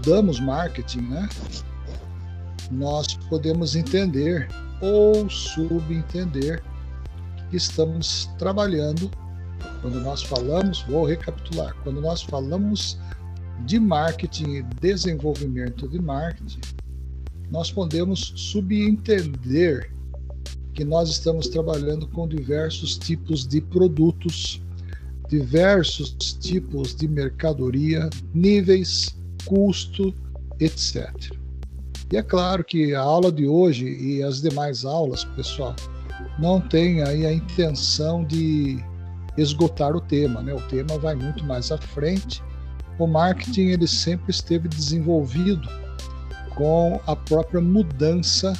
estudamos marketing, né, nós podemos entender ou subentender que estamos trabalhando. Quando nós falamos, vou recapitular, quando nós falamos de marketing e desenvolvimento de marketing, nós podemos subentender que nós estamos trabalhando com diversos tipos de produtos, diversos tipos de mercadoria, níveis, custo, etc. E é claro que a aula de hoje e as demais aulas, pessoal, não tem aí a intenção de esgotar o tema, né? O tema vai muito mais à frente. O marketing ele sempre esteve desenvolvido com a própria mudança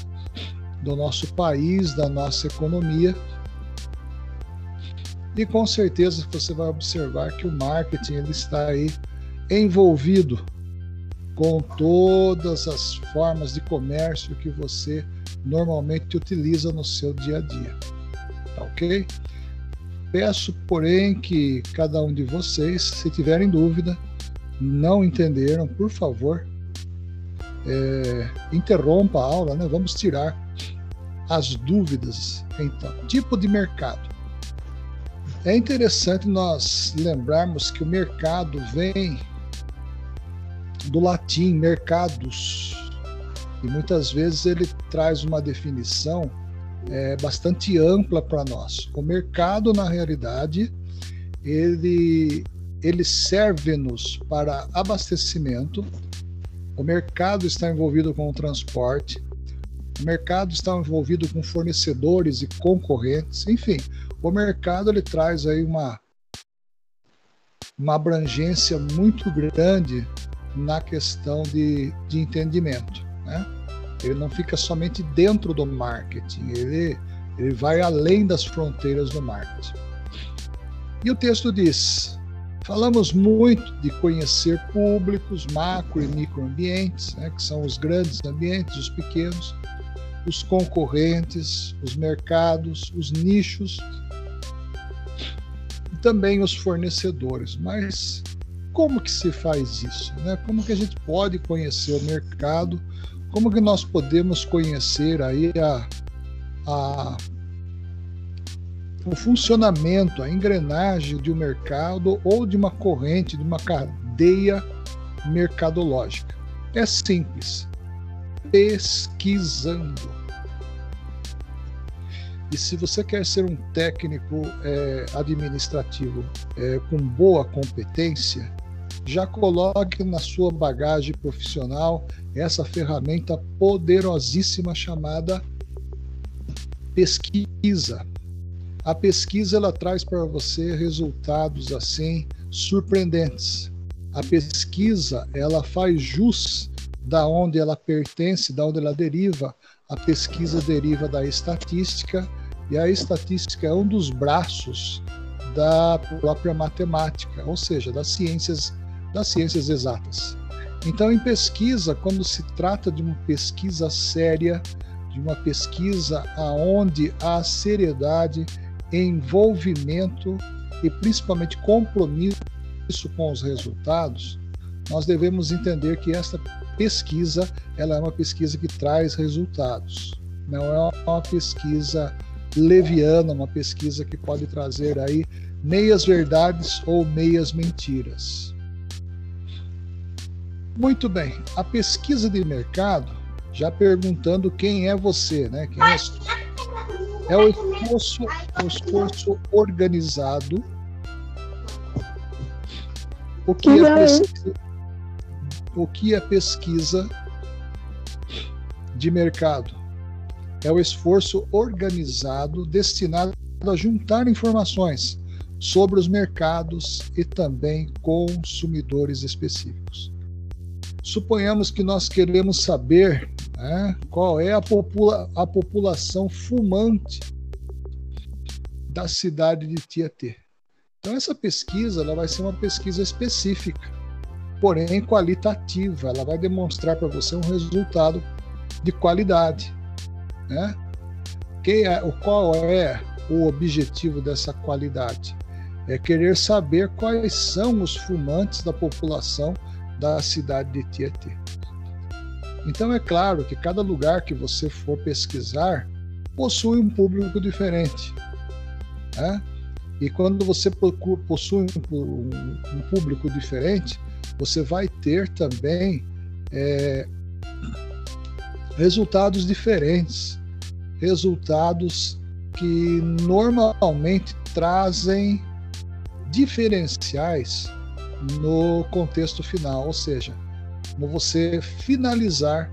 do nosso país, da nossa economia. E com certeza você vai observar que o marketing ele está aí envolvido com todas as formas de comércio que você normalmente utiliza no seu dia a dia. Tá ok? Peço, porém, que cada um de vocês, se tiverem dúvida, não entenderam, por favor, é, interrompa a aula, né? Vamos tirar as dúvidas. Então, tipo de mercado. É interessante nós lembrarmos que o mercado vem do latim mercados. E muitas vezes ele traz uma definição é, bastante ampla para nós. O mercado, na realidade, ele, ele serve-nos para abastecimento, o mercado está envolvido com o transporte, o mercado está envolvido com fornecedores e concorrentes, enfim, o mercado ele traz aí uma, uma abrangência muito grande na questão de, de entendimento. Né? Ele não fica somente dentro do marketing, ele, ele vai além das fronteiras do marketing. E o texto diz: falamos muito de conhecer públicos, macro e microambientes, né, que são os grandes ambientes, os pequenos, os concorrentes, os mercados, os nichos e também os fornecedores. Mas como que se faz isso? Né? Como que a gente pode conhecer o mercado como que nós podemos conhecer aí a, a, o funcionamento, a engrenagem de um mercado ou de uma corrente, de uma cadeia mercadológica? É simples, pesquisando. E se você quer ser um técnico é, administrativo é, com boa competência, já coloque na sua bagagem profissional essa ferramenta poderosíssima chamada pesquisa. A pesquisa ela traz para você resultados assim surpreendentes. A pesquisa ela faz jus da onde ela pertence, da onde ela deriva. A pesquisa deriva da estatística e a estatística é um dos braços da própria matemática, ou seja, das ciências das ciências exatas. Então, em pesquisa, quando se trata de uma pesquisa séria, de uma pesquisa aonde há seriedade, envolvimento e principalmente compromisso com os resultados, nós devemos entender que esta pesquisa ela é uma pesquisa que traz resultados. Não é uma pesquisa leviana, uma pesquisa que pode trazer aí meias verdades ou meias mentiras. Muito bem. A pesquisa de mercado, já perguntando quem é você, né? Quem é, é o esforço, o esforço organizado. O que é pesquisa, o que é pesquisa de mercado? É o esforço organizado destinado a juntar informações sobre os mercados e também consumidores específicos. Suponhamos que nós queremos saber né, qual é a, popula a população fumante da cidade de Tietê. Então essa pesquisa ela vai ser uma pesquisa específica, porém qualitativa. Ela vai demonstrar para você um resultado de qualidade. Né? Quem é, qual é o objetivo dessa qualidade? É querer saber quais são os fumantes da população da cidade de Tietê. Então é claro que cada lugar que você for pesquisar possui um público diferente. Né? E quando você possui um, público diferente, você vai ter também é, resultados diferentes, resultados que normalmente trazem diferenciais no contexto final, ou seja, no você finalizar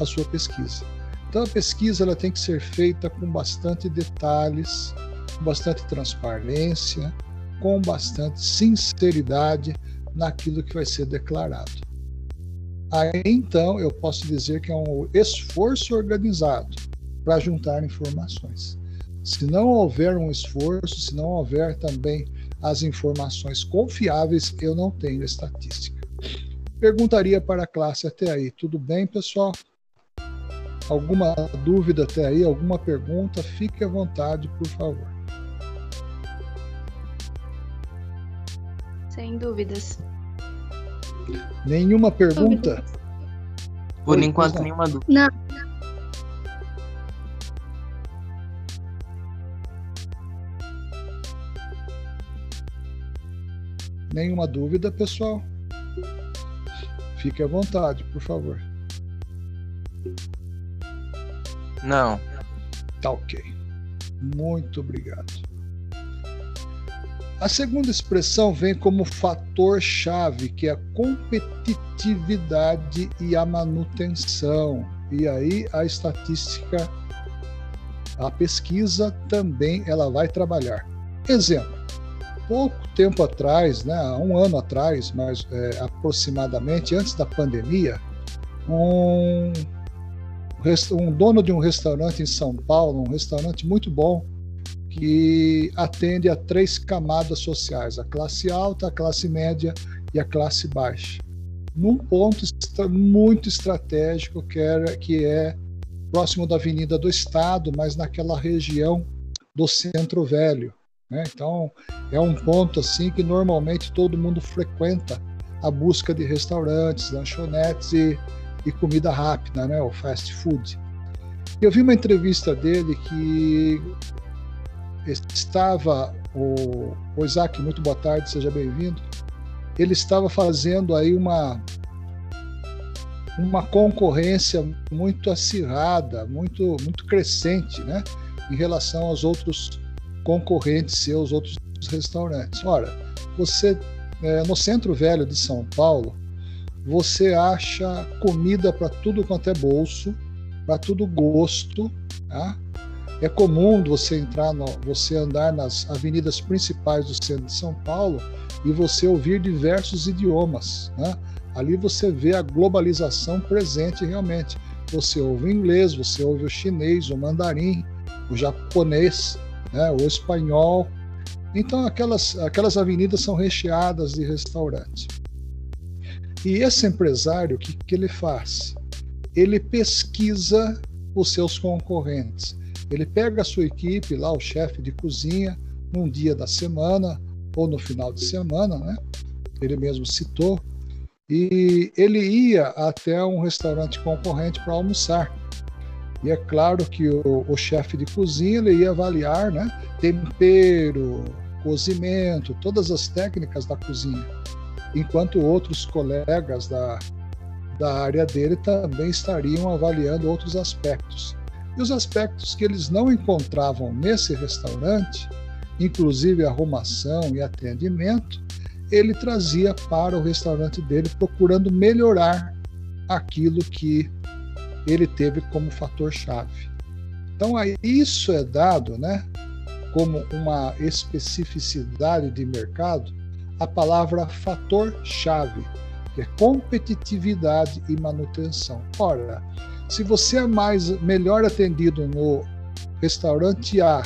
a sua pesquisa. Então a pesquisa ela tem que ser feita com bastante detalhes, com bastante transparência, com bastante sinceridade naquilo que vai ser declarado. Aí então eu posso dizer que é um esforço organizado para juntar informações. Se não houver um esforço, se não houver também as informações confiáveis, eu não tenho estatística. Perguntaria para a classe até aí. Tudo bem, pessoal? Alguma dúvida até aí? Alguma pergunta? Fique à vontade, por favor. Sem dúvidas. Nenhuma pergunta? Por enquanto, nenhuma dúvida. Não. Nenhuma dúvida, pessoal? Fique à vontade, por favor. Não. Tá ok. Muito obrigado. A segunda expressão vem como fator-chave, que é a competitividade e a manutenção. E aí a estatística, a pesquisa também ela vai trabalhar. Exemplo: pouco tempo atrás, né, um ano atrás, mais é, aproximadamente, antes da pandemia, um, um dono de um restaurante em São Paulo, um restaurante muito bom, que atende a três camadas sociais: a classe alta, a classe média e a classe baixa. Num ponto muito estratégico que, era, que é próximo da Avenida do Estado, mas naquela região do Centro Velho. Né? Então, é um ponto assim que normalmente todo mundo frequenta a busca de restaurantes, lanchonetes e, e comida rápida, né? o fast food. Eu vi uma entrevista dele que estava o, o Isaac, muito boa tarde, seja bem-vindo. Ele estava fazendo aí uma uma concorrência muito acirrada, muito muito crescente, né, em relação aos outros concorrentes seus, outros restaurantes. Ora, você é, no centro velho de São Paulo, você acha comida para tudo quanto é bolso, para tudo gosto, tá? É comum você entrar, no, você andar nas avenidas principais do centro de São Paulo e você ouvir diversos idiomas. Né? Ali você vê a globalização presente realmente. Você ouve o inglês, você ouve o chinês, o mandarim, o japonês, né? o espanhol. Então aquelas, aquelas avenidas são recheadas de restaurantes. E esse empresário, o que, que ele faz? Ele pesquisa os seus concorrentes ele pega a sua equipe, lá o chefe de cozinha, num dia da semana ou no final de semana, né? Ele mesmo citou, e ele ia até um restaurante concorrente para almoçar. E é claro que o, o chefe de cozinha ele ia avaliar, né? Tempero, cozimento, todas as técnicas da cozinha, enquanto outros colegas da, da área dele também estariam avaliando outros aspectos. E os aspectos que eles não encontravam nesse restaurante, inclusive arrumação e atendimento, ele trazia para o restaurante dele, procurando melhorar aquilo que ele teve como fator chave. Então, isso é dado, né, como uma especificidade de mercado, a palavra fator chave, que é competitividade e manutenção. Ora, se você é mais melhor atendido no restaurante A,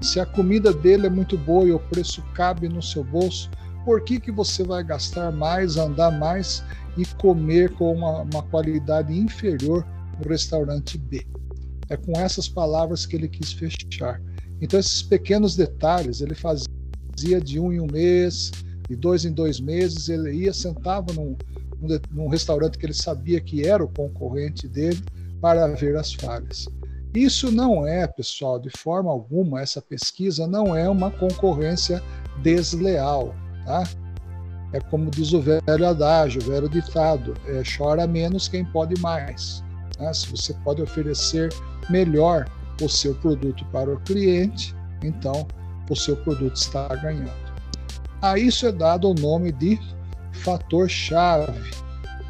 se a comida dele é muito boa e o preço cabe no seu bolso, por que, que você vai gastar mais, andar mais e comer com uma, uma qualidade inferior no restaurante B? É com essas palavras que ele quis fechar. Então, esses pequenos detalhes, ele fazia de um em um mês, de dois em dois meses, ele ia, sentava num, num restaurante que ele sabia que era o concorrente dele para ver as falhas. Isso não é, pessoal, de forma alguma, essa pesquisa não é uma concorrência desleal, tá? É como diz o velho adágio, o velho ditado, é, chora menos quem pode mais. Né? Se você pode oferecer melhor o seu produto para o cliente, então o seu produto está ganhando. A isso é dado o nome de fator-chave.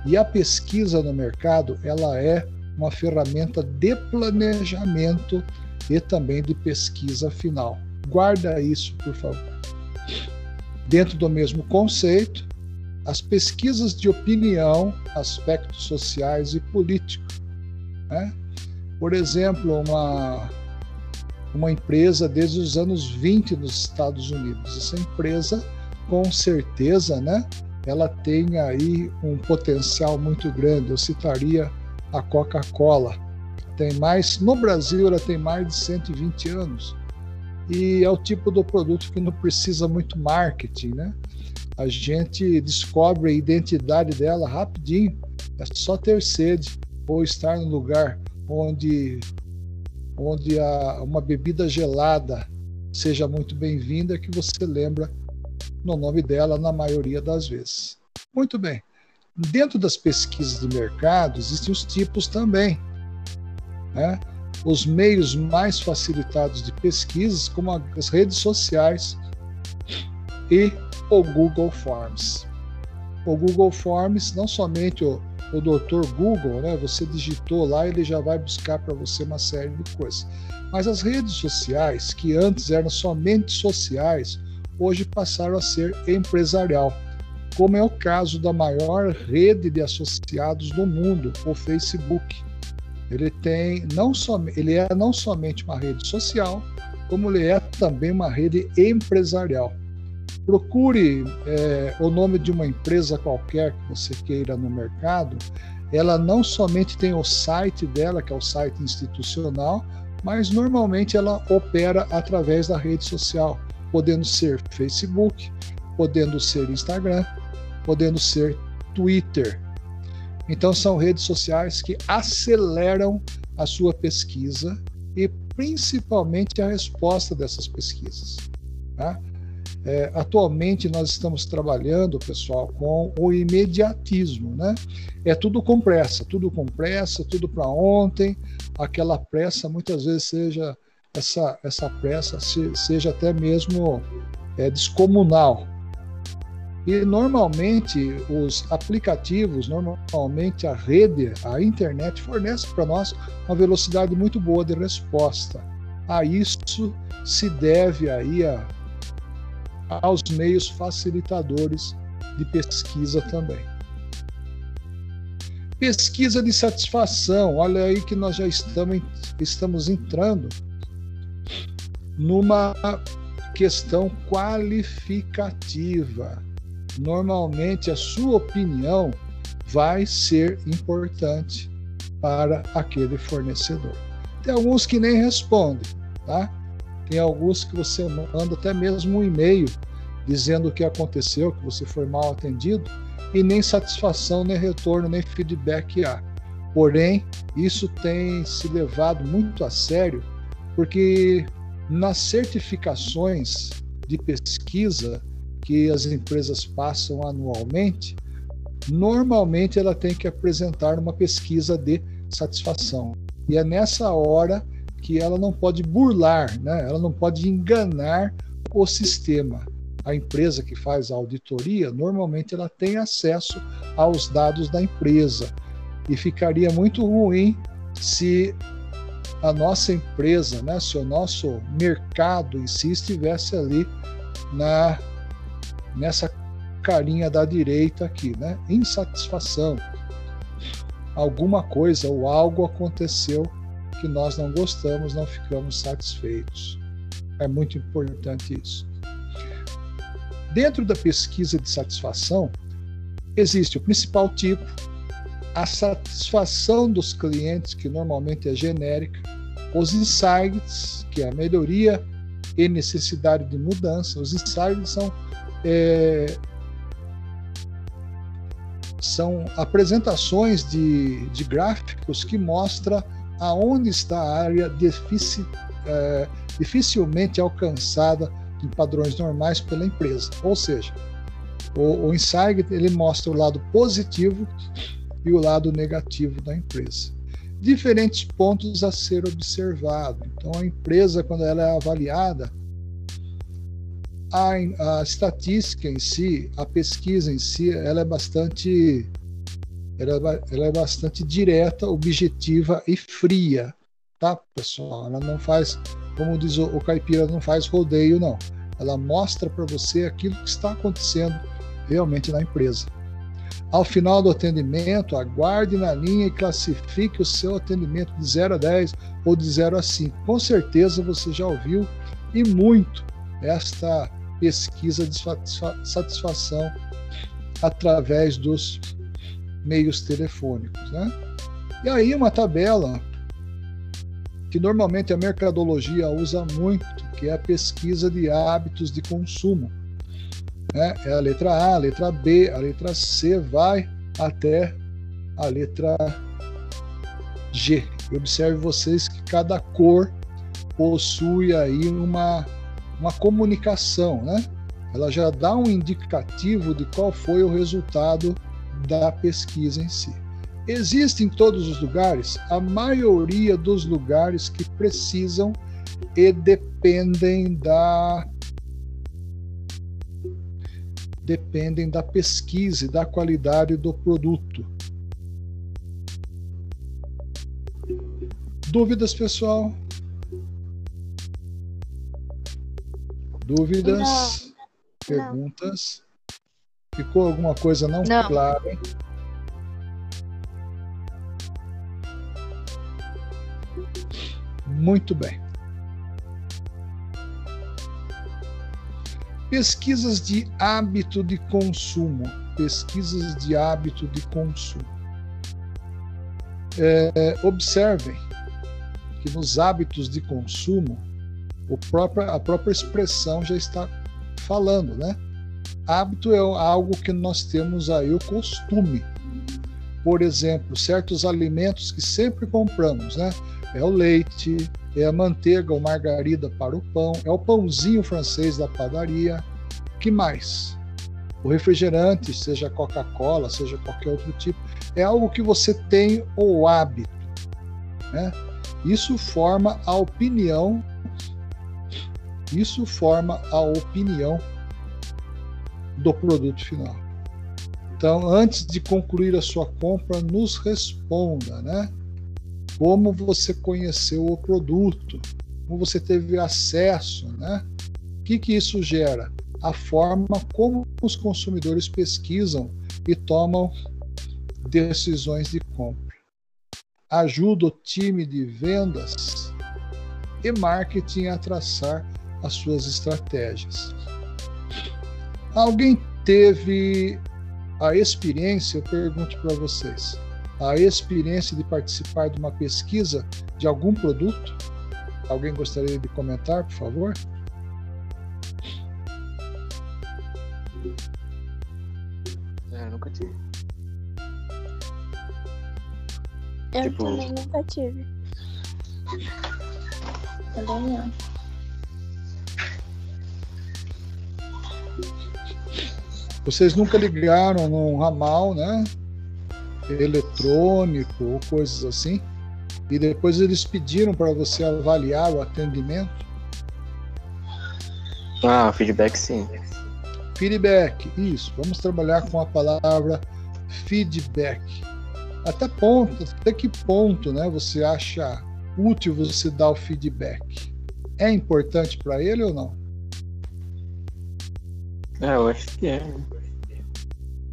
E a pesquisa no mercado, ela é uma ferramenta de planejamento e também de pesquisa final. Guarda isso, por favor. Dentro do mesmo conceito, as pesquisas de opinião, aspectos sociais e políticos. Né? Por exemplo, uma, uma empresa desde os anos 20 nos Estados Unidos. Essa empresa, com certeza, né, ela tem aí um potencial muito grande. Eu citaria a Coca-Cola. Tem mais, no Brasil ela tem mais de 120 anos. E é o tipo do produto que não precisa muito marketing, né? A gente descobre a identidade dela rapidinho. É só ter sede ou estar no lugar onde onde a, uma bebida gelada seja muito bem-vinda que você lembra no nome dela na maioria das vezes. Muito bem. Dentro das pesquisas de mercado, existem os tipos também. Né? Os meios mais facilitados de pesquisas, como as redes sociais e o Google Forms. O Google Forms, não somente o, o doutor Google, né? você digitou lá, ele já vai buscar para você uma série de coisas. Mas as redes sociais, que antes eram somente sociais, hoje passaram a ser empresarial como é o caso da maior rede de associados do mundo, o Facebook. Ele tem não só ele é não somente uma rede social, como ele é também uma rede empresarial. Procure é, o nome de uma empresa qualquer que você queira no mercado. Ela não somente tem o site dela, que é o site institucional, mas normalmente ela opera através da rede social, podendo ser Facebook, podendo ser Instagram, podendo ser Twitter. Então, são redes sociais que aceleram a sua pesquisa e principalmente a resposta dessas pesquisas. Tá? É, atualmente nós estamos trabalhando, pessoal, com o imediatismo, né? É tudo com pressa, tudo com pressa, tudo para ontem. Aquela pressa muitas vezes seja essa essa pressa seja até mesmo é, descomunal, e normalmente os aplicativos, normalmente a rede, a internet fornece para nós uma velocidade muito boa de resposta. A isso se deve aí a, aos meios facilitadores de pesquisa também. Pesquisa de satisfação, olha aí que nós já estamos, estamos entrando numa questão qualificativa normalmente a sua opinião vai ser importante para aquele fornecedor. Tem alguns que nem respondem, tá? Tem alguns que você manda até mesmo um e-mail dizendo o que aconteceu, que você foi mal atendido e nem satisfação, nem retorno, nem feedback há. Porém, isso tem se levado muito a sério, porque nas certificações de pesquisa que as empresas passam anualmente, normalmente ela tem que apresentar uma pesquisa de satisfação. E é nessa hora que ela não pode burlar, né? ela não pode enganar o sistema. A empresa que faz a auditoria, normalmente ela tem acesso aos dados da empresa. E ficaria muito ruim se a nossa empresa, né, se o nosso mercado em si estivesse ali na nessa carinha da direita aqui, né? Insatisfação. Alguma coisa ou algo aconteceu que nós não gostamos, não ficamos satisfeitos. É muito importante isso. Dentro da pesquisa de satisfação, existe o principal tipo, a satisfação dos clientes, que normalmente é genérica, os insights, que é a melhoria e necessidade de mudança. Os insights são é, são apresentações de, de gráficos que mostra aonde está a área difici, é, dificilmente alcançada em padrões normais pela empresa. Ou seja, o, o Insight ele mostra o lado positivo e o lado negativo da empresa. Diferentes pontos a ser observado. Então, a empresa, quando ela é avaliada, a, a estatística em si, a pesquisa em si, ela é bastante ela, ela é bastante direta, objetiva e fria, tá, pessoal? Ela não faz, como diz o, o caipira, não faz rodeio, não. Ela mostra para você aquilo que está acontecendo realmente na empresa. Ao final do atendimento, aguarde na linha e classifique o seu atendimento de 0 a 10 ou de 0 a 5. Com certeza você já ouviu e muito esta pesquisa de satisfação através dos meios telefônicos. Né? E aí uma tabela que normalmente a mercadologia usa muito, que é a pesquisa de hábitos de consumo. Né? É a letra A, a letra B, a letra C, vai até a letra G. Observe vocês que cada cor possui aí uma, uma comunicação, né? Ela já dá um indicativo de qual foi o resultado da pesquisa em si. Existe em todos os lugares, a maioria dos lugares que precisam e dependem da dependem da pesquisa e da qualidade do produto. Dúvidas, pessoal? Dúvidas? Não. Perguntas? Ficou alguma coisa não, não. clara? Muito bem. Pesquisas de hábito de consumo. Pesquisas de hábito de consumo. É, observem que nos hábitos de consumo, próprio, a própria expressão já está falando, né? Hábito é algo que nós temos aí o costume. Por exemplo, certos alimentos que sempre compramos, né? É o leite, é a manteiga ou margarida para o pão, é o pãozinho francês da padaria. Que mais? O refrigerante, seja Coca-Cola, seja qualquer outro tipo, é algo que você tem o hábito. Né? Isso forma a opinião. Isso forma a opinião do produto final. Então, antes de concluir a sua compra, nos responda, né? Como você conheceu o produto, como você teve acesso, né? O que, que isso gera? A forma como os consumidores pesquisam e tomam decisões de compra. Ajuda o time de vendas e marketing a traçar as suas estratégias. Alguém teve a experiência, eu pergunto para vocês, a experiência de participar de uma pesquisa de algum produto? Alguém gostaria de comentar, por favor? É, nunca tive. Eu tipo... também nunca tive. Também não. Vocês nunca ligaram num ramal, né? Eletrônico ou coisas assim. E depois eles pediram para você avaliar o atendimento? Ah, feedback sim. Feedback, isso. Vamos trabalhar com a palavra feedback. Até ponto, até que ponto, né? Você acha útil você dar o feedback? É importante para ele ou não? É, eu acho que é.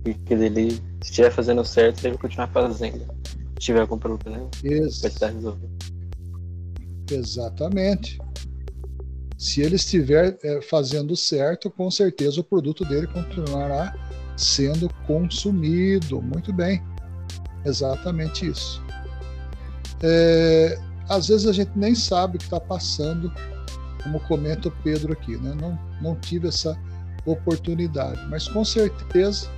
Porque ele, se estiver fazendo certo, ele vai continuar fazendo. Se tiver algum problema, Ex vai estar resolvido. Exatamente. Se ele estiver é, fazendo certo, com certeza o produto dele continuará sendo consumido. Muito bem. Exatamente isso. É, às vezes a gente nem sabe o que está passando, como comenta o Pedro aqui, né? Não, não tive essa oportunidade. Mas com certeza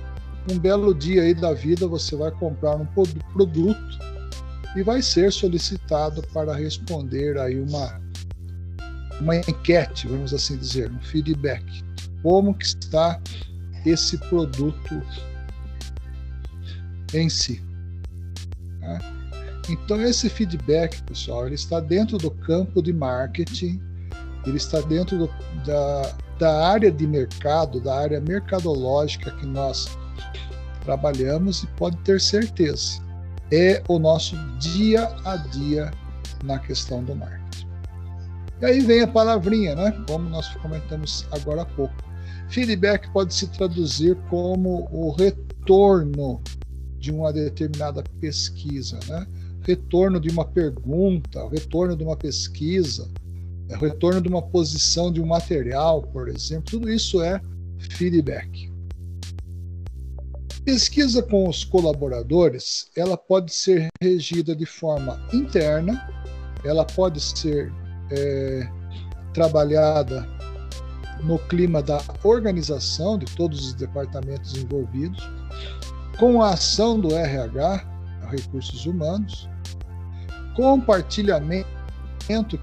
um belo dia aí da vida você vai comprar um produto e vai ser solicitado para responder aí uma uma enquete, vamos assim dizer, um feedback. Como que está esse produto em si. Né? Então esse feedback, pessoal, ele está dentro do campo de marketing, ele está dentro do, da, da área de mercado, da área mercadológica que nós trabalhamos e pode ter certeza, é o nosso dia a dia na questão do marketing. E aí vem a palavrinha, né? Como nós comentamos agora há pouco. Feedback pode se traduzir como o retorno de uma determinada pesquisa, né? retorno de uma pergunta, retorno de uma pesquisa, retorno de uma posição de um material, por exemplo, tudo isso é feedback. Pesquisa com os colaboradores, ela pode ser regida de forma interna, ela pode ser é, trabalhada no clima da organização de todos os departamentos envolvidos, com a ação do RH, Recursos Humanos, compartilhamento,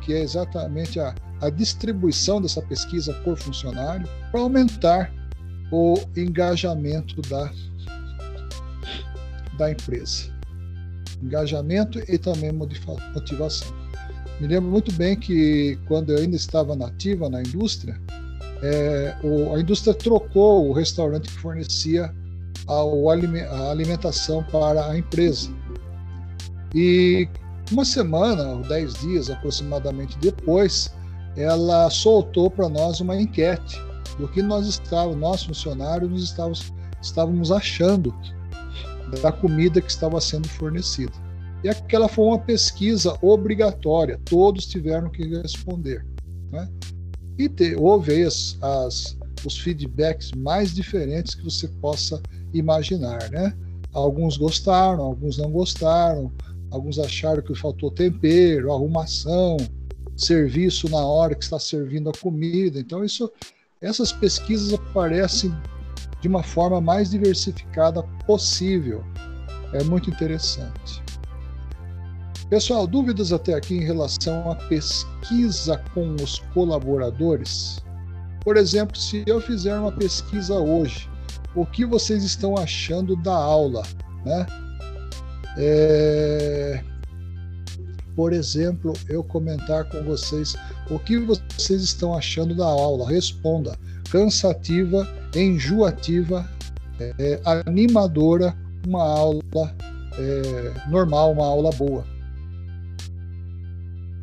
que é exatamente a, a distribuição dessa pesquisa por funcionário, para aumentar o engajamento da, da empresa. Engajamento e também motivação. Me lembro muito bem que quando eu ainda estava nativa na indústria, é, o, a indústria trocou o restaurante que fornecia a, a alimentação para a empresa. E uma semana, ou dez dias aproximadamente depois, ela soltou para nós uma enquete do que nós estávamos, nós funcionários, nos estávamos, estávamos achando da comida que estava sendo fornecida. E aquela foi uma pesquisa obrigatória, todos tiveram que responder. Né? E te, houve as, as, os feedbacks mais diferentes que você possa imaginar. Né? Alguns gostaram, alguns não gostaram, alguns acharam que faltou tempero, arrumação, serviço na hora que está servindo a comida. Então, isso, essas pesquisas aparecem de uma forma mais diversificada possível. É muito interessante. Pessoal, dúvidas até aqui em relação à pesquisa com os colaboradores? Por exemplo, se eu fizer uma pesquisa hoje, o que vocês estão achando da aula? Né? É... Por exemplo, eu comentar com vocês o que vocês estão achando da aula. Responda: cansativa, enjoativa, é, animadora, uma aula é, normal, uma aula boa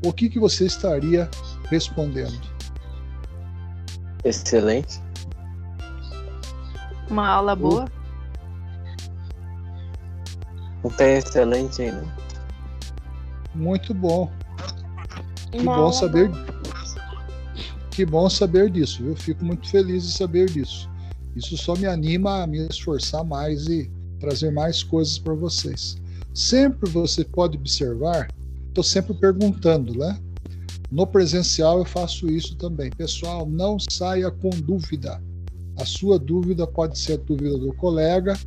o que, que você estaria respondendo? Excelente. Uma aula boa? Um pé excelente ainda. Muito bom. Que Uma bom saber. Que bom saber disso. Eu fico muito feliz de saber disso. Isso só me anima a me esforçar mais e trazer mais coisas para vocês. Sempre você pode observar estou sempre perguntando, né? No presencial eu faço isso também. Pessoal, não saia com dúvida. A sua dúvida pode ser a dúvida do colega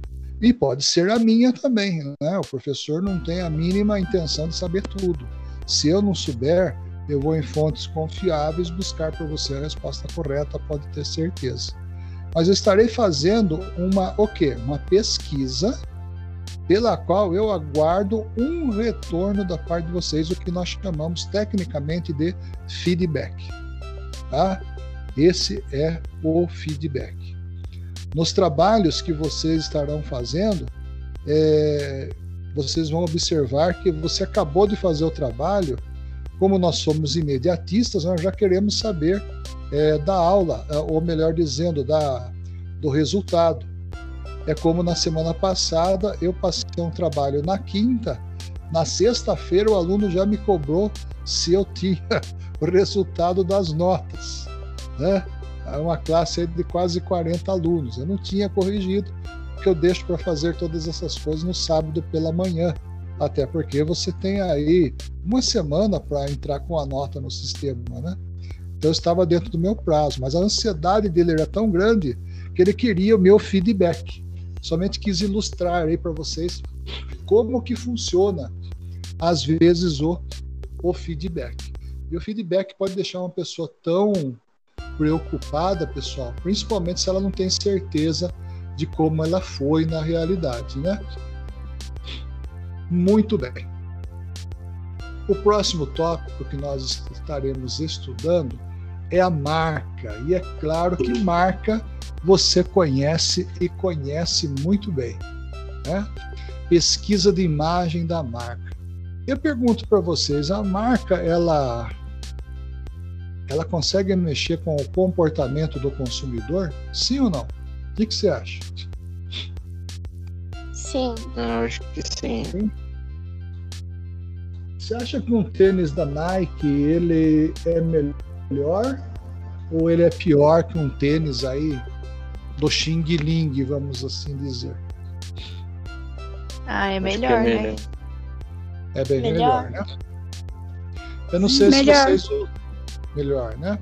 e pode ser a minha também, né? O professor não tem a mínima intenção de saber tudo. Se eu não souber, eu vou em fontes confiáveis buscar para você a resposta correta, pode ter certeza. Mas eu estarei fazendo uma o quê? Uma pesquisa pela qual eu aguardo um retorno da parte de vocês, o que nós chamamos tecnicamente de feedback. Tá? Esse é o feedback. Nos trabalhos que vocês estarão fazendo, é, vocês vão observar que você acabou de fazer o trabalho, como nós somos imediatistas, nós já queremos saber é, da aula, ou melhor dizendo, da, do resultado. É como na semana passada eu passei um trabalho na quinta, na sexta-feira o aluno já me cobrou se eu tinha o resultado das notas. Né? É uma classe de quase 40 alunos. Eu não tinha corrigido, porque eu deixo para fazer todas essas coisas no sábado pela manhã. Até porque você tem aí uma semana para entrar com a nota no sistema, né? Então eu estava dentro do meu prazo, mas a ansiedade dele era tão grande que ele queria o meu feedback. somente quis ilustrar aí para vocês como que funciona às vezes o, o feedback. E o feedback pode deixar uma pessoa tão preocupada, pessoal, principalmente se ela não tem certeza de como ela foi na realidade, né? Muito bem. O próximo tópico que nós estaremos estudando é a marca. E é claro que marca você conhece e conhece muito bem. Né? Pesquisa de imagem da marca. Eu pergunto para vocês, a marca ela ela consegue mexer com o comportamento do consumidor? Sim ou não? O que, que você acha? Sim. Eu acho que sim. sim. Você acha que um tênis da Nike ele é melhor ou ele é pior que um tênis aí do Xing Ling, vamos assim dizer? Ah, é melhor, é né? É bem melhor. melhor, né? Eu não sei melhor. se vocês melhor, né?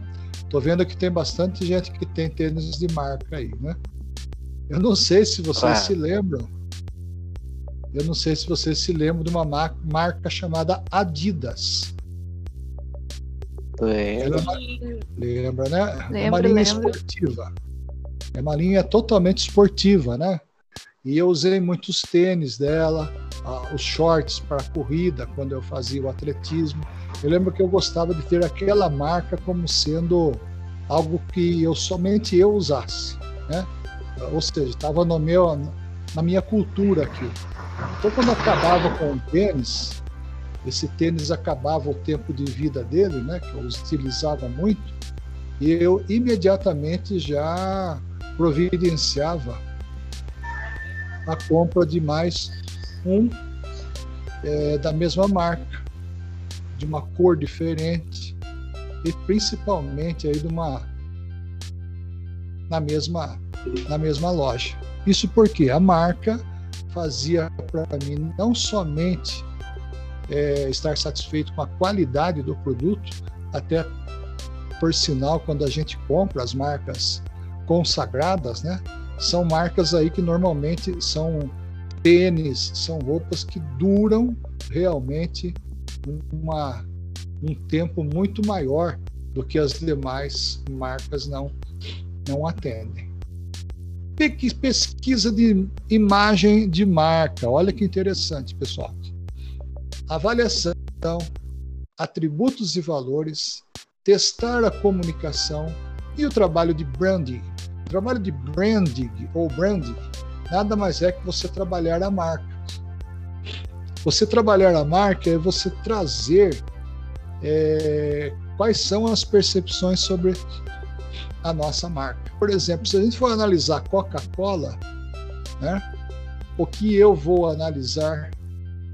Tô vendo que tem bastante gente que tem tênis de marca aí, né? Eu não sei se vocês ah. se lembram. Eu não sei se vocês se lembram de uma marca chamada Adidas. Lembra. É uma... Lembra, né? Lembro, é uma linha lembro. esportiva. É uma linha totalmente esportiva, né? E eu usei muitos tênis dela, os shorts para corrida, quando eu fazia o atletismo. Eu lembro que eu gostava de ter aquela marca como sendo algo que eu somente eu usasse, né? Ou seja, estava no meu na minha cultura aqui. Então, quando acabava com o tênis, esse tênis acabava o tempo de vida dele, né? Que eu utilizava muito, e eu imediatamente já providenciava a compra de mais um é, da mesma marca, de uma cor diferente e principalmente aí de uma na mesma na mesma loja. Isso porque a marca fazia para mim não somente é, estar satisfeito com a qualidade do produto, até por sinal quando a gente compra as marcas consagradas, né? São marcas aí que normalmente são tênis, são roupas que duram realmente uma, um tempo muito maior do que as demais marcas não, não atendem. Pesquisa de imagem de marca, olha que interessante, pessoal. Avaliação, atributos e valores, testar a comunicação e o trabalho de branding. O trabalho de branding ou branding nada mais é que você trabalhar a marca. Você trabalhar a marca é você trazer é, quais são as percepções sobre a nossa marca. Por exemplo, se a gente for analisar Coca-Cola, né, o que eu vou analisar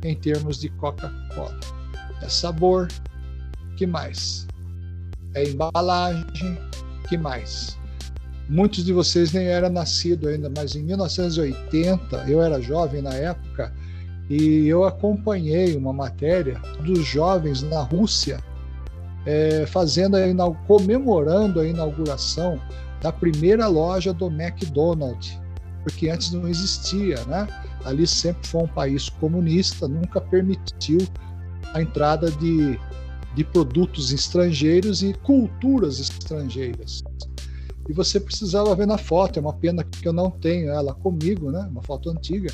em termos de Coca-Cola? É sabor, que mais? É embalagem, que mais? Muitos de vocês nem eram nascidos ainda, mas em 1980, eu era jovem na época, e eu acompanhei uma matéria dos jovens na Rússia é, fazendo a, comemorando a inauguração da primeira loja do McDonald's, porque antes não existia, né? Ali sempre foi um país comunista, nunca permitiu a entrada de, de produtos estrangeiros e culturas estrangeiras. E você precisava ver na foto, é uma pena que eu não tenho ela comigo, né? Uma foto antiga.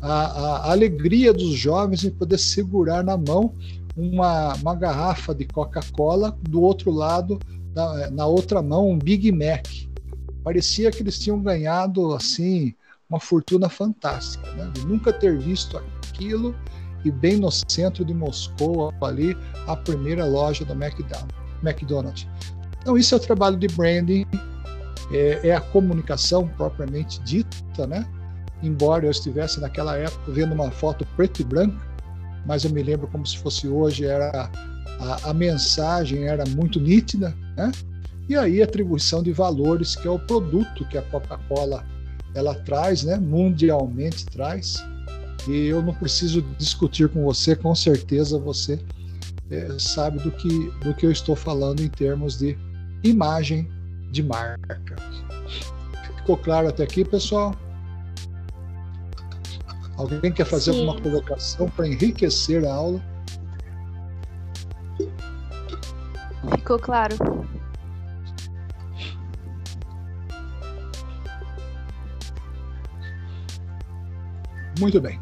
A, a, alegria dos jovens em poder segurar na mão uma, uma garrafa de Coca-Cola, do outro lado, na, na outra mão, um Big Mac. Parecia que eles tinham ganhado assim uma fortuna fantástica, né? de nunca ter visto aquilo e bem no centro de Moscou, ali, a primeira loja da McDonald's. Então, isso é o trabalho de branding é, é a comunicação propriamente dita, né? Embora eu estivesse naquela época vendo uma foto preto e branca, mas eu me lembro como se fosse hoje, era a, a mensagem era muito nítida, né? E aí a atribuição de valores, que é o produto que a Coca-Cola ela traz, né? Mundialmente traz. E eu não preciso discutir com você, com certeza você é, sabe do que, do que eu estou falando em termos de imagem de marca. Ficou claro até aqui, pessoal? Alguém quer fazer Sim. alguma colocação para enriquecer a aula? Ficou claro. Muito bem.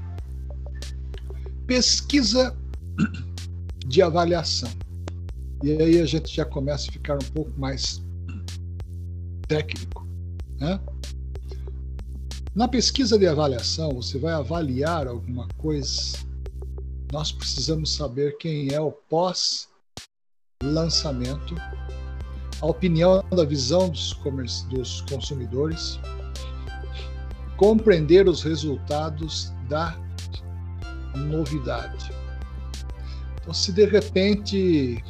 Pesquisa de avaliação. E aí a gente já começa a ficar um pouco mais técnico. Né? Na pesquisa de avaliação, você vai avaliar alguma coisa, nós precisamos saber quem é o pós-lançamento, a opinião da visão dos, dos consumidores, compreender os resultados da novidade. Então, se de repente,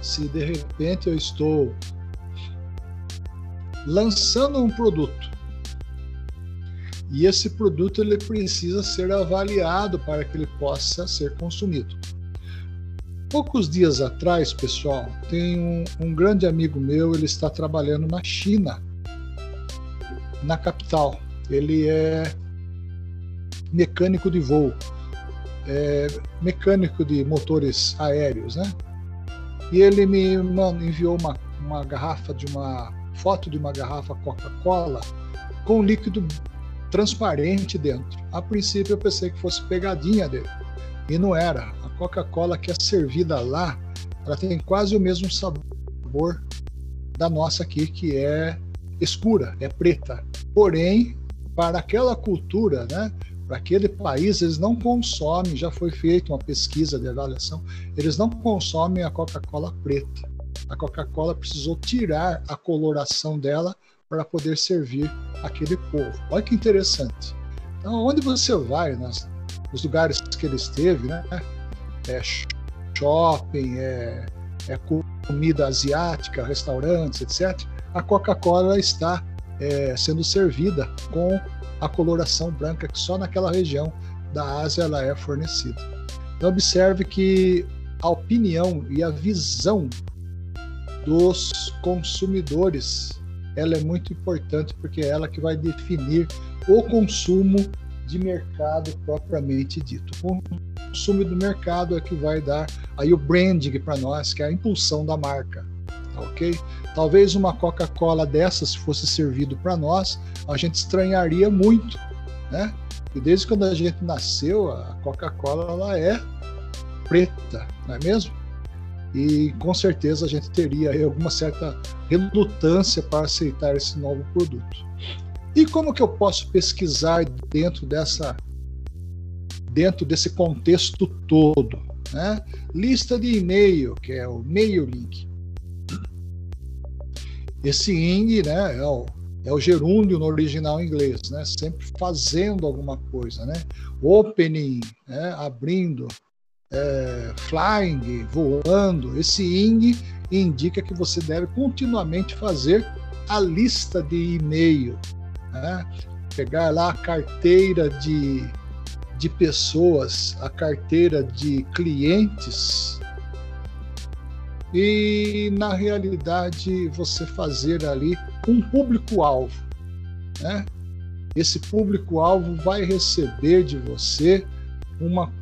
se de repente eu estou lançando um produto e esse produto ele precisa ser avaliado para que ele possa ser consumido. Poucos dias atrás, pessoal, tem um, um grande amigo meu, ele está trabalhando na China na capital. Ele é mecânico de voo, é mecânico de motores aéreos, né? E ele me enviou uma, uma garrafa de uma foto de uma garrafa Coca-Cola com líquido transparente dentro. A princípio eu pensei que fosse pegadinha dele e não era. A Coca-Cola que é servida lá, ela tem quase o mesmo sabor da nossa aqui, que é escura, é preta. Porém, para aquela cultura, né, para aquele país, eles não consomem, já foi feita uma pesquisa de avaliação, eles não consomem a Coca-Cola preta. A Coca-Cola precisou tirar a coloração dela para poder servir aquele povo. Olha que interessante. Então, onde você vai, nas, nos lugares que ele esteve, né, é shopping, é, é comida asiática, restaurantes, etc., a Coca-Cola está é, sendo servida com a coloração branca que só naquela região da Ásia ela é fornecida. Então observe que a opinião e a visão dos consumidores ela é muito importante porque é ela que vai definir o consumo de mercado propriamente dito. O consumo do mercado é que vai dar aí o branding para nós, que é a impulsão da marca ok? Talvez uma Coca-Cola dessas fosse servido para nós, a gente estranharia muito, né? E desde quando a gente nasceu, a Coca-Cola ela é preta, não é mesmo? E com certeza a gente teria aí alguma certa relutância para aceitar esse novo produto. E como que eu posso pesquisar dentro dessa dentro desse contexto todo, né? Lista de e-mail, que é o mail link. Esse ing né, é o, é o gerúndio no original inglês, né, sempre fazendo alguma coisa. Né? Opening, né, abrindo, é, flying, voando. Esse ing indica que você deve continuamente fazer a lista de e-mail. Né? Pegar lá a carteira de, de pessoas, a carteira de clientes e na realidade você fazer ali um público-alvo. Né? Esse público-alvo vai receber de você uma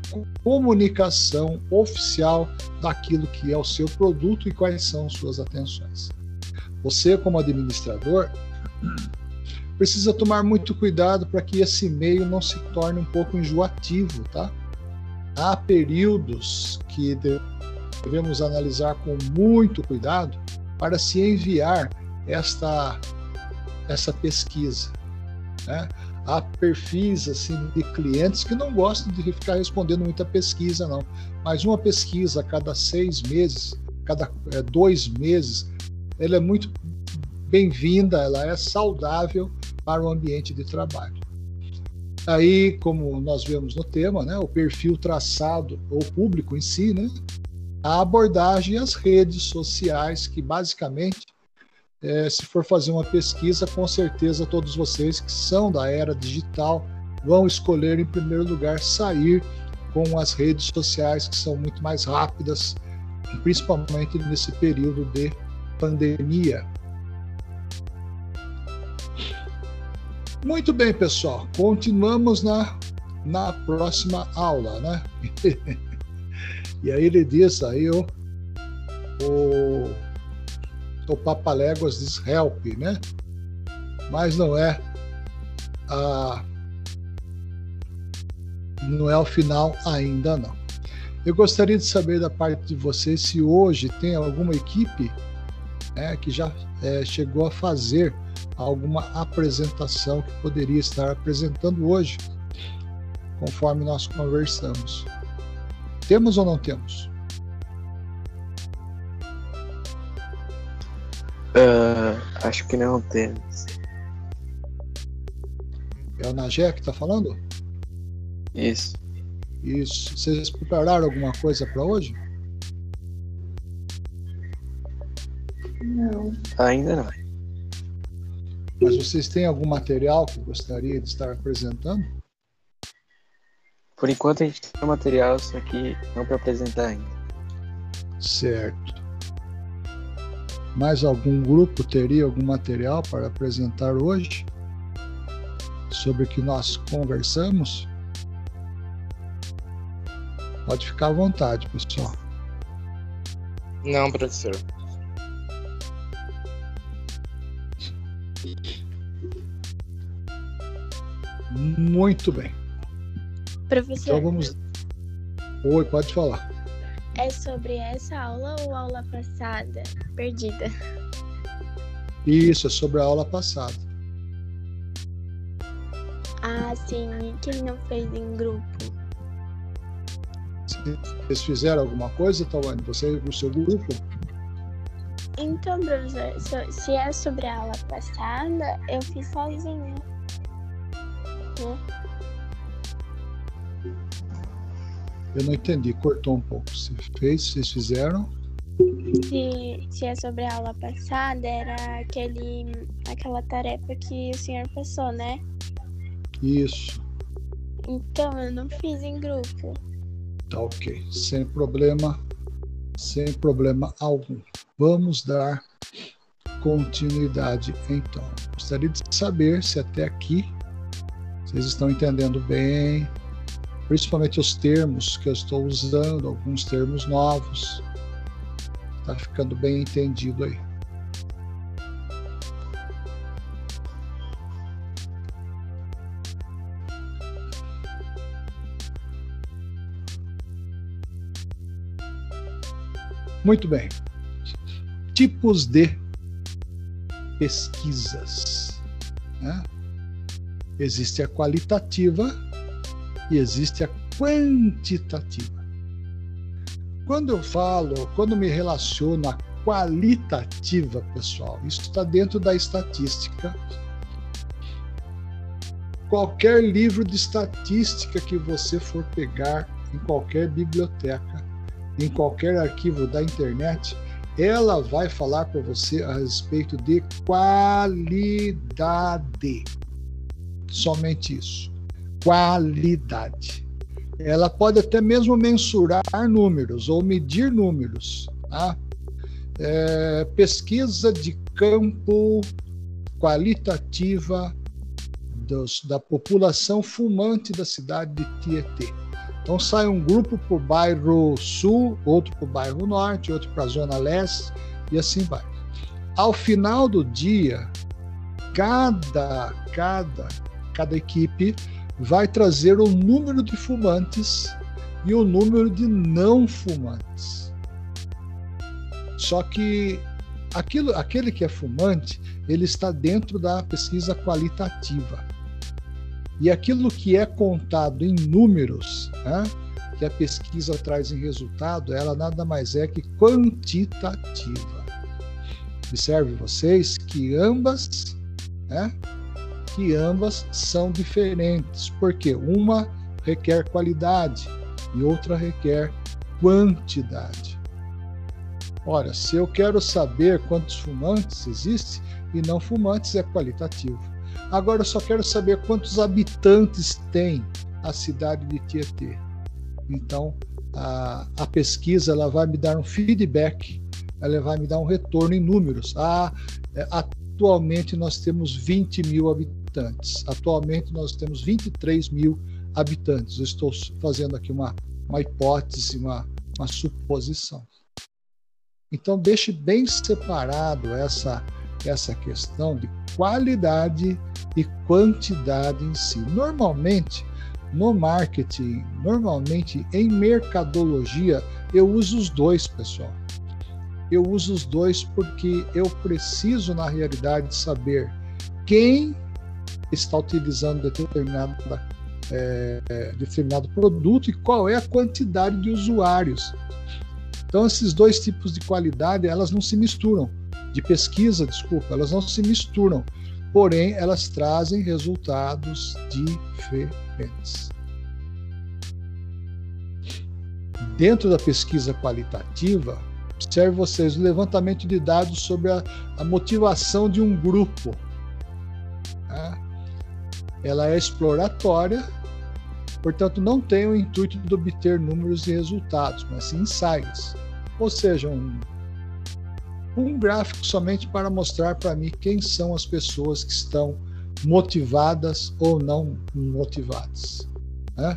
comunicação oficial daquilo que é o seu produto e quais são suas atenções. Você, como administrador, precisa tomar muito cuidado para que esse e-mail não se torne um pouco enjoativo, tá? Há períodos que devemos analisar com muito cuidado para se enviar esta, essa pesquisa. Né? Há perfis assim, de clientes que não gostam de ficar respondendo muita pesquisa, não. Mas uma pesquisa a cada seis meses, cada é, dois meses, ela é muito bem-vinda, ela é saudável para o ambiente de trabalho. Aí, como nós vemos no tema, né, o perfil traçado, ou público em si, né, a abordagem e as redes sociais, que basicamente, é, se for fazer uma pesquisa, com certeza todos vocês que são da era digital vão escolher, em primeiro lugar, sair com as redes sociais, que são muito mais rápidas, principalmente nesse período de pandemia. Muito bem, pessoal. Continuamos na, na próxima aula, né? e aí ele diz aí o, o Papaléguas diz help, né? Mas não é a não é o final ainda não. Eu gostaria de saber da parte de vocês se hoje tem alguma equipe né, que já é, chegou a fazer alguma apresentação que poderia estar apresentando hoje, conforme nós conversamos. Temos ou não temos? Uh, acho que não temos. É o Nagé que está falando? Isso. Isso. Vocês prepararam alguma coisa para hoje? Não. Ainda não. Mas vocês têm algum material que gostaria de estar apresentando? Por enquanto a gente tem material, só que não para apresentar ainda. Certo. Mais algum grupo teria algum material para apresentar hoje? Sobre o que nós conversamos? Pode ficar à vontade, pessoal. Não, professor. Muito bem. Professor. Então vamos. Oi, pode falar. É sobre essa aula ou aula passada? Perdida. Isso, é sobre a aula passada. Ah, sim, que ele não fez em grupo. Vocês fizeram alguma coisa, Tawane? Você e o seu grupo? Então, professor, se é sobre a aula passada, eu fiz sozinha. Né? Eu não entendi, cortou um pouco. Se fez, vocês fizeram? Se, se é sobre a aula passada, era aquele, aquela tarefa que o senhor passou, né? Isso. Então, eu não fiz em grupo. Tá ok. Sem problema. Sem problema algum. Vamos dar continuidade então. Gostaria de saber se até aqui vocês estão entendendo bem, principalmente os termos que eu estou usando, alguns termos novos. Está ficando bem entendido aí. Muito bem. Tipos de pesquisas. Né? Existe a qualitativa e existe a quantitativa. Quando eu falo, quando me relaciono à qualitativa, pessoal, isso está dentro da estatística. Qualquer livro de estatística que você for pegar em qualquer biblioteca, em qualquer arquivo da internet, ela vai falar para você a respeito de qualidade. Somente isso. Qualidade. Ela pode até mesmo mensurar números ou medir números. Tá? É, pesquisa de campo qualitativa dos, da população fumante da cidade de Tietê. Então sai um grupo para o bairro sul, outro para o bairro norte, outro para a zona leste e assim vai. Ao final do dia, cada, cada, cada equipe vai trazer o número de fumantes e o número de não fumantes. Só que aquilo, aquele que é fumante, ele está dentro da pesquisa qualitativa. E aquilo que é contado em números, né, que a pesquisa traz em resultado, ela nada mais é que quantitativa. Observe vocês que ambas, né, que ambas são diferentes, porque uma requer qualidade e outra requer quantidade. Ora, se eu quero saber quantos fumantes existem e não fumantes, é qualitativo. Agora eu só quero saber quantos habitantes tem a cidade de Tietê. Então, a, a pesquisa ela vai me dar um feedback, ela vai me dar um retorno em números. Ah, é, atualmente nós temos 20 mil habitantes. Habitantes. Atualmente nós temos 23 mil habitantes. Eu estou fazendo aqui uma, uma hipótese, uma, uma suposição. Então, deixe bem separado essa, essa questão de qualidade e quantidade em si. Normalmente, no marketing, normalmente em mercadologia, eu uso os dois, pessoal. Eu uso os dois porque eu preciso, na realidade, saber quem está utilizando determinada, é, determinado produto e qual é a quantidade de usuários. Então, esses dois tipos de qualidade, elas não se misturam. De pesquisa, desculpa, elas não se misturam. Porém, elas trazem resultados diferentes. Dentro da pesquisa qualitativa, observe vocês o levantamento de dados sobre a, a motivação de um grupo. Tá? Ela é exploratória, portanto, não tem o intuito de obter números e resultados, mas sim insights. Ou seja, um, um gráfico somente para mostrar para mim quem são as pessoas que estão motivadas ou não motivadas. Né?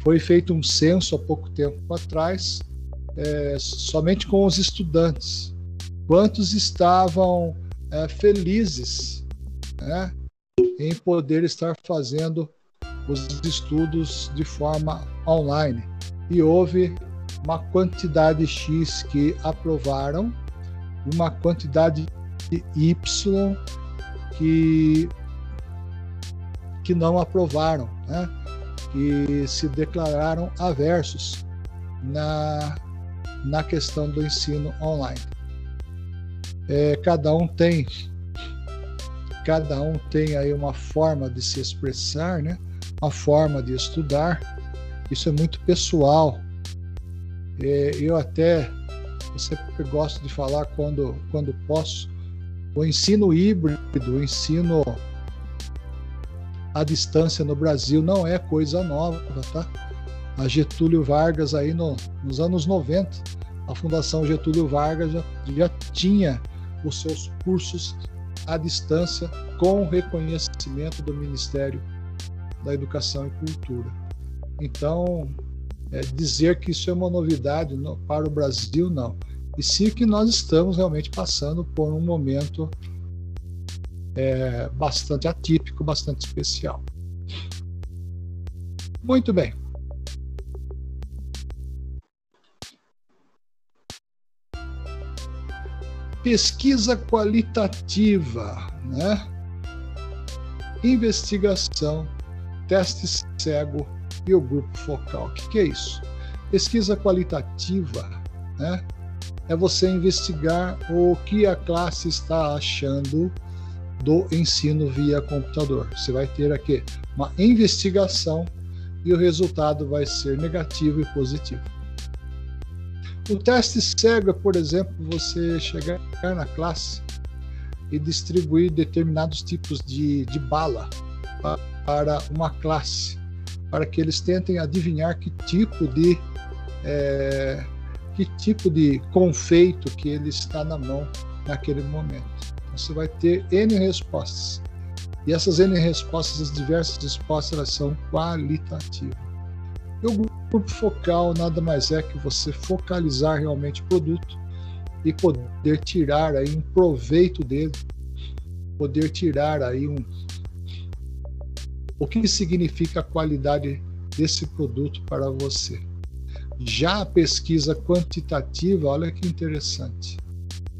Foi feito um censo há pouco tempo atrás, é, somente com os estudantes. Quantos estavam é, felizes né, em poder estar fazendo os estudos de forma online? E houve uma quantidade X que aprovaram, uma quantidade Y que, que não aprovaram, né? que se declararam aversos na, na questão do ensino online. É, cada um tem cada um tem aí uma forma de se expressar, né? uma forma de estudar. Isso é muito pessoal é, eu até eu sempre gosto de falar quando, quando posso, o ensino híbrido, o ensino à distância no Brasil não é coisa nova, tá? A Getúlio Vargas aí no, nos anos 90, a Fundação Getúlio Vargas já, já tinha os seus cursos à distância com reconhecimento do Ministério da Educação e Cultura. Então, é, dizer que isso é uma novidade no, para o Brasil, não. E sim que nós estamos realmente passando por um momento é, bastante atípico, bastante especial. Muito bem. Pesquisa qualitativa, né? investigação, teste cego, e o grupo focal. O que, que é isso? Pesquisa qualitativa né, é você investigar o que a classe está achando do ensino via computador. Você vai ter aqui uma investigação e o resultado vai ser negativo e positivo. O teste cego é, por exemplo, você chegar na classe e distribuir determinados tipos de, de bala para uma classe para que eles tentem adivinhar que tipo de é, que tipo de confeito que ele está na mão naquele momento. Então, você vai ter N respostas. E essas N respostas, as diversas respostas, elas são qualitativas. E o grupo focal nada mais é que você focalizar realmente o produto e poder tirar aí um proveito dele, poder tirar aí um, o que significa a qualidade desse produto para você. Já a pesquisa quantitativa, olha que interessante,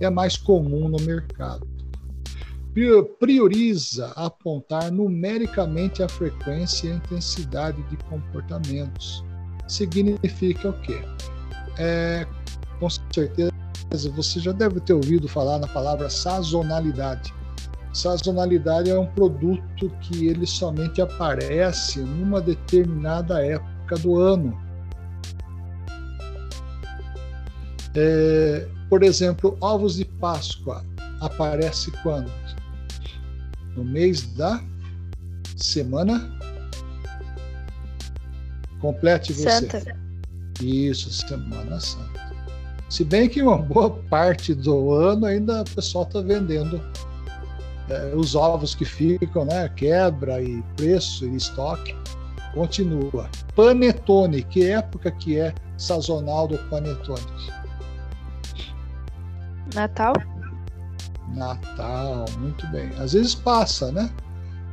é mais comum no mercado. Prioriza apontar numericamente a frequência e a intensidade de comportamentos. Significa o quê? É, com certeza você já deve ter ouvido falar na palavra sazonalidade. Sazonalidade é um produto que ele somente aparece numa determinada época do ano. É, por exemplo, ovos de Páscoa aparece quando? No mês da semana. Complete você. Santa. Isso, Semana Santa. Se bem que uma boa parte do ano ainda o pessoal está vendendo é, os ovos que ficam, né? Quebra e preço e estoque. Continua. Panetone, que época que é sazonal do panetone? Natal? Natal, muito bem. Às vezes passa, né?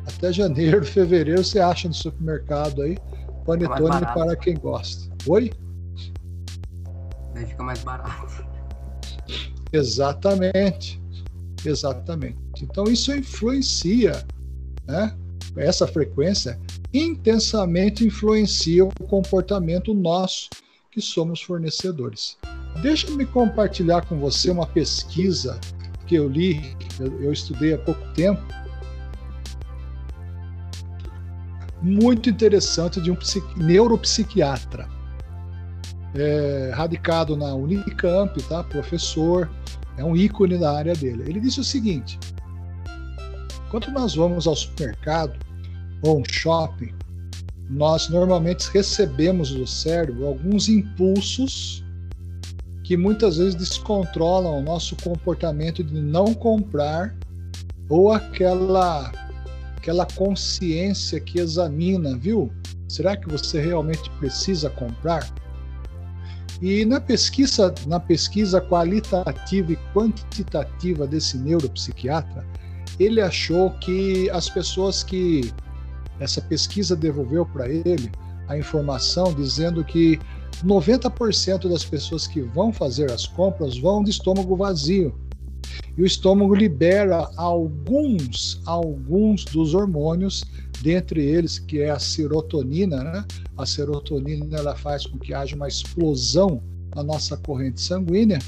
Até janeiro, fevereiro você acha no supermercado aí panetone para quem gosta. Oi? Daí fica mais barato. Exatamente. Exatamente. Então isso influencia, né? Essa frequência intensamente influencia o comportamento nosso que somos fornecedores. Deixa-me compartilhar com você uma pesquisa que eu li, eu, eu estudei há pouco tempo, muito interessante de um neuropsiquiatra, é, radicado na Unicamp, tá? professor, é um ícone da área dele. Ele disse o seguinte: quando nós vamos ao supermercado ou um shopping, nós normalmente recebemos do cérebro alguns impulsos que muitas vezes descontrolam o nosso comportamento de não comprar ou aquela aquela consciência que examina, viu? Será que você realmente precisa comprar? E na pesquisa, na pesquisa qualitativa e quantitativa desse neuropsiquiatra, ele achou que as pessoas que essa pesquisa devolveu para ele a informação dizendo que 90% das pessoas que vão fazer as compras vão de estômago vazio. E o estômago libera alguns, alguns dos hormônios, dentre eles que é a serotonina, né? A serotonina ela faz com que haja uma explosão na nossa corrente sanguínea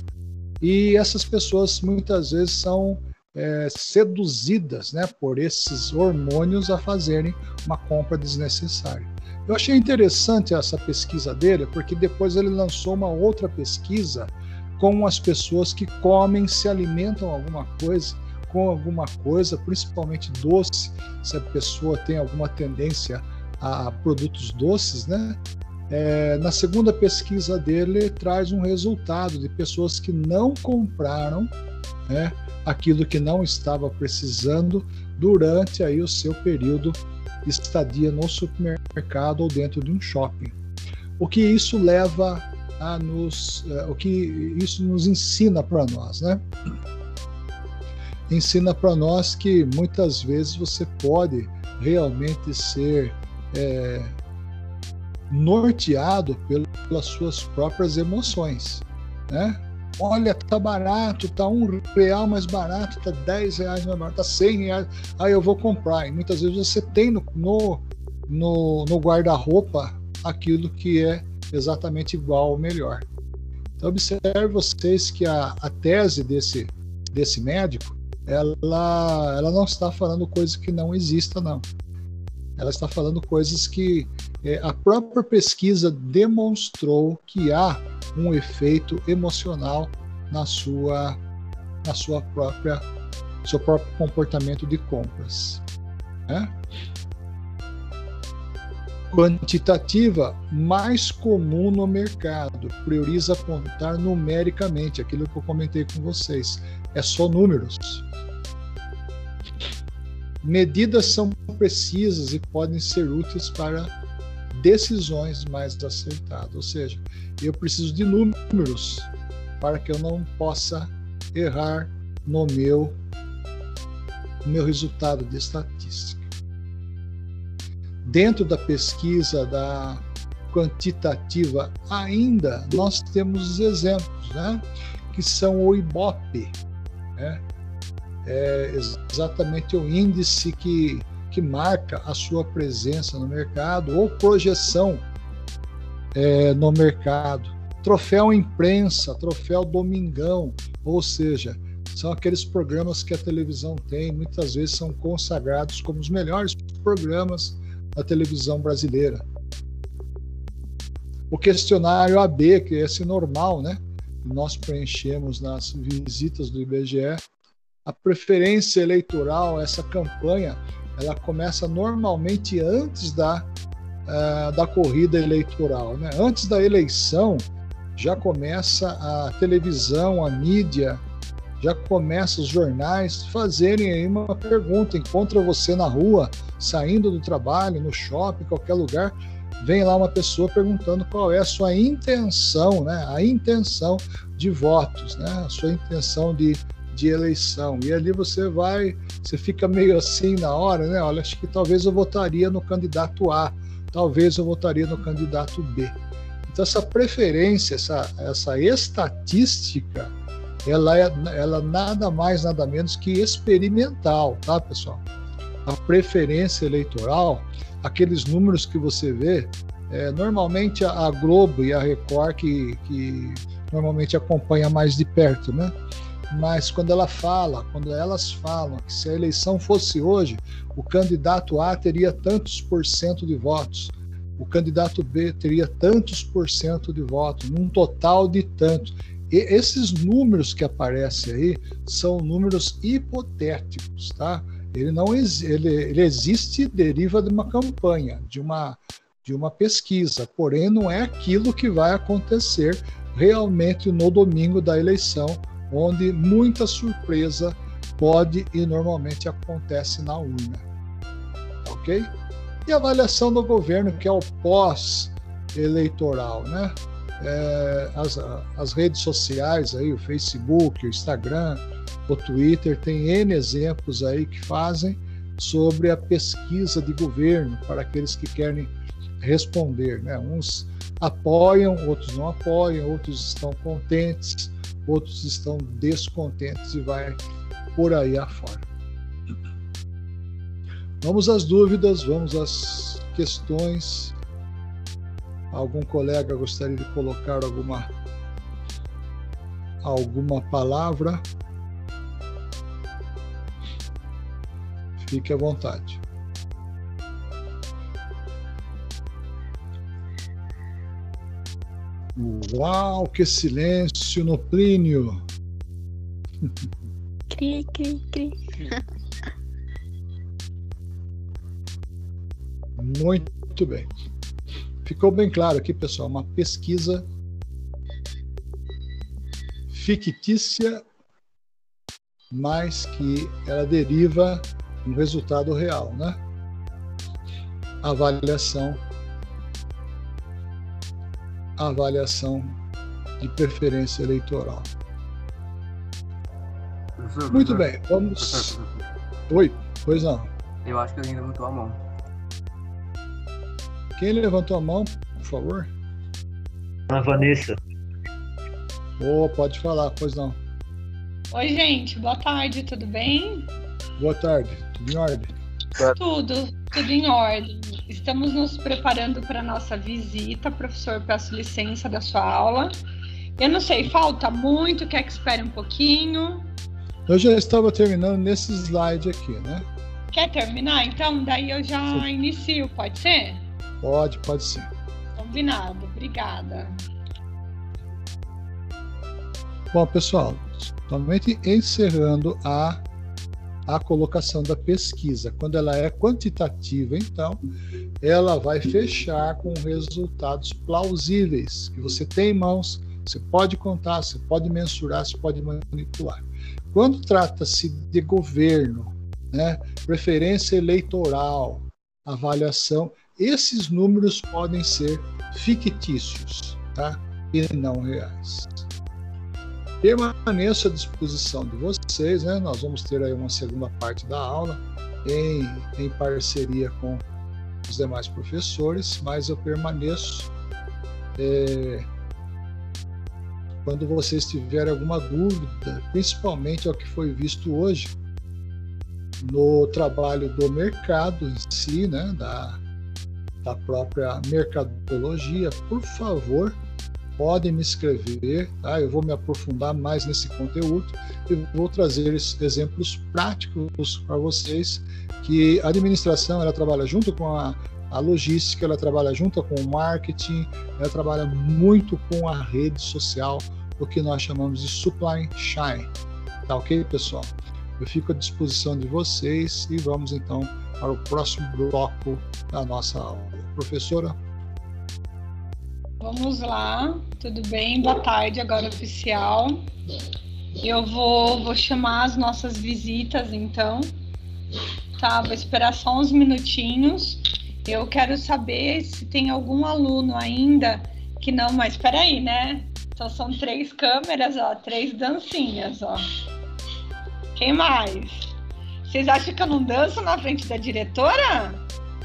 e essas pessoas muitas vezes são é, seduzidas, né, por esses hormônios a fazerem uma compra desnecessária. Eu achei interessante essa pesquisa dele, porque depois ele lançou uma outra pesquisa com as pessoas que comem, se alimentam alguma coisa com alguma coisa, principalmente doce, se a pessoa tem alguma tendência a produtos doces, né? É, na segunda pesquisa dele traz um resultado de pessoas que não compraram né, aquilo que não estava precisando durante aí o seu período de estadia no supermercado ou dentro de um shopping. O que isso leva a nos, é, o que isso nos ensina para nós, né? Ensina para nós que muitas vezes você pode realmente ser é, norteado pelas suas próprias emoções, né? Olha, tá barato, tá um real mais barato, tá dez reais mais barato, tá cem reais, aí eu vou comprar. E muitas vezes você tem no, no, no guarda-roupa aquilo que é exatamente igual ou melhor. Então observe vocês que a, a tese desse, desse médico, ela, ela não está falando coisas que não existam, não. Ela está falando coisas que é, a própria pesquisa demonstrou que há um efeito emocional na sua, na sua própria, seu próprio comportamento de compras. Né? Quantitativa mais comum no mercado. Prioriza apontar numericamente aquilo que eu comentei com vocês. É só números. Medidas são precisas e podem ser úteis para decisões mais acertadas. Ou seja, eu preciso de números para que eu não possa errar no meu, no meu resultado de estatística dentro da pesquisa da quantitativa ainda nós temos exemplos, né? que são o IBOP, né? é exatamente o índice que, que marca a sua presença no mercado ou projeção é, no mercado. Troféu imprensa, troféu domingão, ou seja, são aqueles programas que a televisão tem, muitas vezes são consagrados como os melhores programas na televisão brasileira. O questionário AB, que é esse normal, né? Nós preenchemos nas visitas do IBGE. A preferência eleitoral, essa campanha, ela começa normalmente antes da, uh, da corrida eleitoral. Né? Antes da eleição, já começa a televisão, a mídia, já começa os jornais fazerem aí uma pergunta, encontra você na rua, saindo do trabalho, no shopping, qualquer lugar, vem lá uma pessoa perguntando qual é a sua intenção, né? A intenção de votos, né? A sua intenção de, de eleição. E ali você vai, você fica meio assim na hora, né? Olha, acho que talvez eu votaria no candidato A, talvez eu votaria no candidato B. Então essa preferência, essa, essa estatística, ela é ela nada mais nada menos que experimental, tá, pessoal? A preferência eleitoral, aqueles números que você vê, é, normalmente a Globo e a Record que, que normalmente acompanha mais de perto, né? Mas quando ela fala, quando elas falam que se a eleição fosse hoje, o candidato A teria tantos por cento de votos, o candidato B teria tantos por cento de votos, num total de tantos. E esses números que aparecem aí são números hipotéticos, tá? Ele não ele, ele existe deriva de uma campanha, de uma de uma pesquisa, porém não é aquilo que vai acontecer realmente no domingo da eleição, onde muita surpresa pode e normalmente acontece na urna. OK? E a avaliação do governo, que é o pós-eleitoral, né? É, as, as redes sociais aí, o Facebook, o Instagram, o Twitter, tem N exemplos aí que fazem sobre a pesquisa de governo para aqueles que querem responder. Né? Uns apoiam, outros não apoiam, outros estão contentes, outros estão descontentes e vai por aí afora. Vamos às dúvidas, vamos às questões Algum colega gostaria de colocar alguma alguma palavra? Fique à vontade. Uau, que silêncio no Plínio! Cri, cri, cri. Muito bem. Ficou bem claro aqui, pessoal, uma pesquisa fictícia, mas que ela deriva um resultado real, né? Avaliação, avaliação de preferência eleitoral. Muito bem, vamos. Oi, pois não. Eu acho que alguém levantou a mão. Quem levantou a mão, por favor? A Vanessa. Oh, pode falar, pois não. Oi, gente, boa tarde, tudo bem? Boa tarde, tudo em ordem? Tudo, tudo em ordem. Estamos nos preparando para a nossa visita. Professor, peço licença da sua aula. Eu não sei, falta muito, quer que espere um pouquinho? Eu já estava terminando nesse slide aqui, né? Quer terminar? Então, daí eu já Sim. inicio, pode ser? Pode, pode sim. Combinado, obrigada. Bom, pessoal, somente encerrando a, a colocação da pesquisa. Quando ela é quantitativa, então, ela vai fechar com resultados plausíveis, que você tem em mãos, você pode contar, você pode mensurar, você pode manipular. Quando trata-se de governo, né, preferência eleitoral, avaliação, esses números podem ser fictícios tá? e não reais. Permaneço à disposição de vocês, né? nós vamos ter aí uma segunda parte da aula em, em parceria com os demais professores, mas eu permaneço é, quando vocês tiverem alguma dúvida, principalmente ao que foi visto hoje no trabalho do mercado em si, né, da, da própria mercadologia, por favor, podem me escrever, tá? Eu vou me aprofundar mais nesse conteúdo e vou trazer exemplos práticos para vocês que a administração ela trabalha junto com a, a logística, ela trabalha junto com o marketing, ela trabalha muito com a rede social, o que nós chamamos de supply chain. Tá ok, pessoal? Eu fico à disposição de vocês e vamos então para o próximo bloco da nossa aula. Professora? Vamos lá, tudo bem? Boa tarde, agora oficial. Eu vou, vou chamar as nossas visitas, então. Tá, vou esperar só uns minutinhos. Eu quero saber se tem algum aluno ainda que não, mas espera aí, né? Então são três câmeras, ó, três dancinhas, ó. Quem mais? Vocês acham que eu não danço na frente da diretora?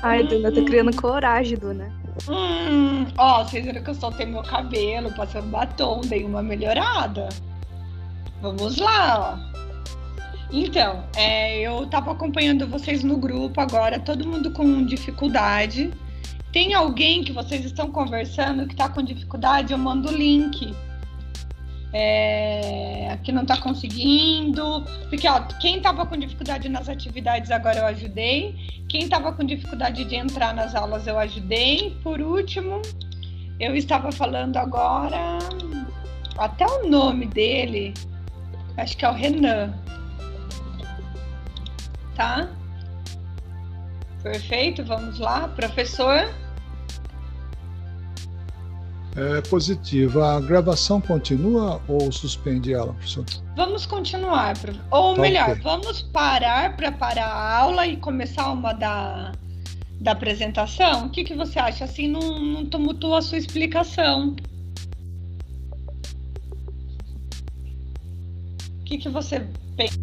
Ai, Duna, tô criando coragem, Duna. Hum, ó, vocês viram que eu soltei meu cabelo, passando batom, dei uma melhorada. Vamos lá, ó. Então, é, eu tava acompanhando vocês no grupo agora, todo mundo com dificuldade. Tem alguém que vocês estão conversando que tá com dificuldade? Eu mando o link. É, aqui não tá conseguindo. Porque, ó, quem tava com dificuldade nas atividades agora eu ajudei. Quem tava com dificuldade de entrar nas aulas eu ajudei. Por último, eu estava falando agora. Até o nome dele, acho que é o Renan tá? Perfeito, vamos lá, professor. É positivo. A gravação continua ou suspende ela, professor? Vamos continuar, ou tá melhor, okay. vamos parar para parar a aula e começar uma da, da apresentação. O que, que você acha? Assim não, não tumultua a sua explicação. O que, que você pensa?